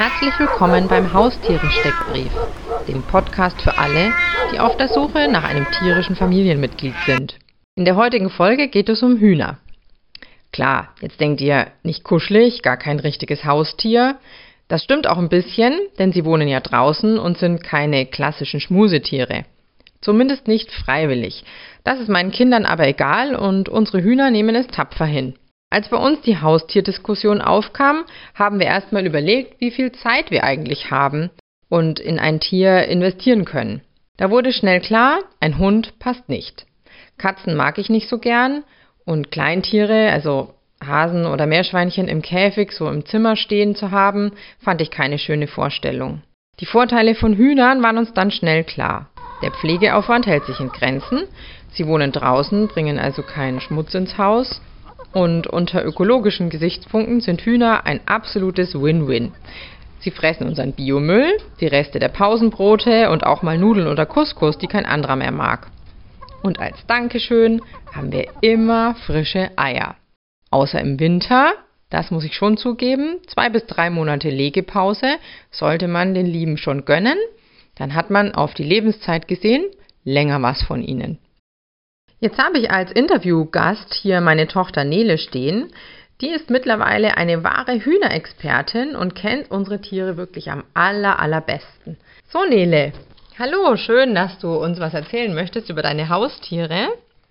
Herzlich willkommen beim Haustiere-Steckbrief, dem Podcast für alle, die auf der Suche nach einem tierischen Familienmitglied sind. In der heutigen Folge geht es um Hühner. Klar, jetzt denkt ihr, nicht kuschelig, gar kein richtiges Haustier. Das stimmt auch ein bisschen, denn sie wohnen ja draußen und sind keine klassischen Schmusetiere. Zumindest nicht freiwillig. Das ist meinen Kindern aber egal und unsere Hühner nehmen es tapfer hin. Als bei uns die Haustierdiskussion aufkam, haben wir erstmal überlegt, wie viel Zeit wir eigentlich haben und in ein Tier investieren können. Da wurde schnell klar, ein Hund passt nicht. Katzen mag ich nicht so gern und Kleintiere, also Hasen oder Meerschweinchen im Käfig so im Zimmer stehen zu haben, fand ich keine schöne Vorstellung. Die Vorteile von Hühnern waren uns dann schnell klar. Der Pflegeaufwand hält sich in Grenzen. Sie wohnen draußen, bringen also keinen Schmutz ins Haus. Und unter ökologischen Gesichtspunkten sind Hühner ein absolutes Win-Win. Sie fressen unseren Biomüll, die Reste der Pausenbrote und auch mal Nudeln oder Couscous, die kein anderer mehr mag. Und als Dankeschön haben wir immer frische Eier. Außer im Winter, das muss ich schon zugeben, zwei bis drei Monate Legepause sollte man den Lieben schon gönnen, dann hat man auf die Lebenszeit gesehen länger was von ihnen. Jetzt habe ich als Interviewgast hier meine Tochter Nele stehen. Die ist mittlerweile eine wahre Hühnerexpertin und kennt unsere Tiere wirklich am aller, allerbesten. So, Nele, hallo, schön, dass du uns was erzählen möchtest über deine Haustiere.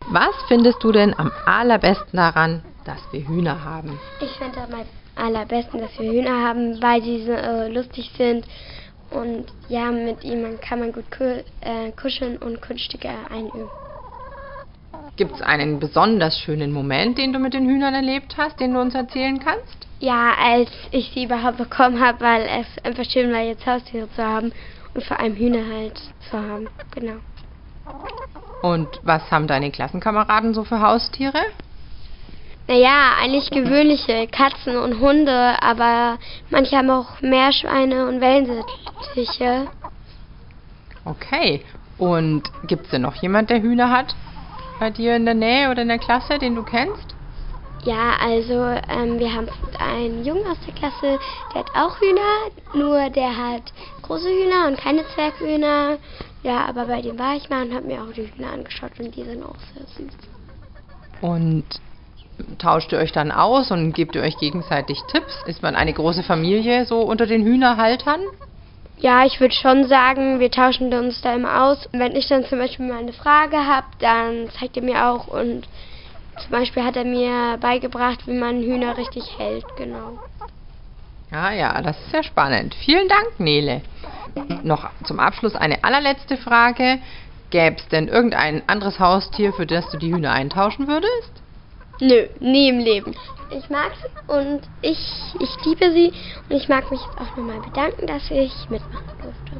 Was findest du denn am allerbesten daran, dass wir Hühner haben? Ich finde am allerbesten, dass wir Hühner haben, weil sie so äh, lustig sind und ja, mit ihnen kann man gut äh, kuscheln und Kunststücke einüben. Gibt es einen besonders schönen Moment, den du mit den Hühnern erlebt hast, den du uns erzählen kannst? Ja, als ich sie überhaupt bekommen habe, weil es einfach schön war, jetzt Haustiere zu haben und vor allem Hühner halt zu haben. Genau. Und was haben deine Klassenkameraden so für Haustiere? Naja, eigentlich gewöhnliche Katzen und Hunde, aber manche haben auch Meerschweine und Wellensittiche. Okay. Und gibt es denn noch jemand, der Hühner hat? Bei dir in der Nähe oder in der Klasse, den du kennst? Ja, also ähm, wir haben einen Jungen aus der Klasse, der hat auch Hühner, nur der hat große Hühner und keine Zwerghühner. Ja, aber bei dem war ich mal und habe mir auch die Hühner angeschaut und die sind auch sehr süß. Und tauscht ihr euch dann aus und gebt ihr euch gegenseitig Tipps? Ist man eine große Familie so unter den Hühnerhaltern? Ja, ich würde schon sagen, wir tauschen uns da immer aus. Wenn ich dann zum Beispiel mal eine Frage habe, dann zeigt er mir auch und zum Beispiel hat er mir beigebracht, wie man Hühner richtig hält, genau. Ah ja, das ist sehr spannend. Vielen Dank, Nele. Noch zum Abschluss eine allerletzte Frage. Gäbe es denn irgendein anderes Haustier, für das du die Hühner eintauschen würdest? Nö, nie im Leben. Ich mag sie und ich, ich liebe sie und ich mag mich jetzt auch nochmal bedanken, dass ich mitmachen durfte.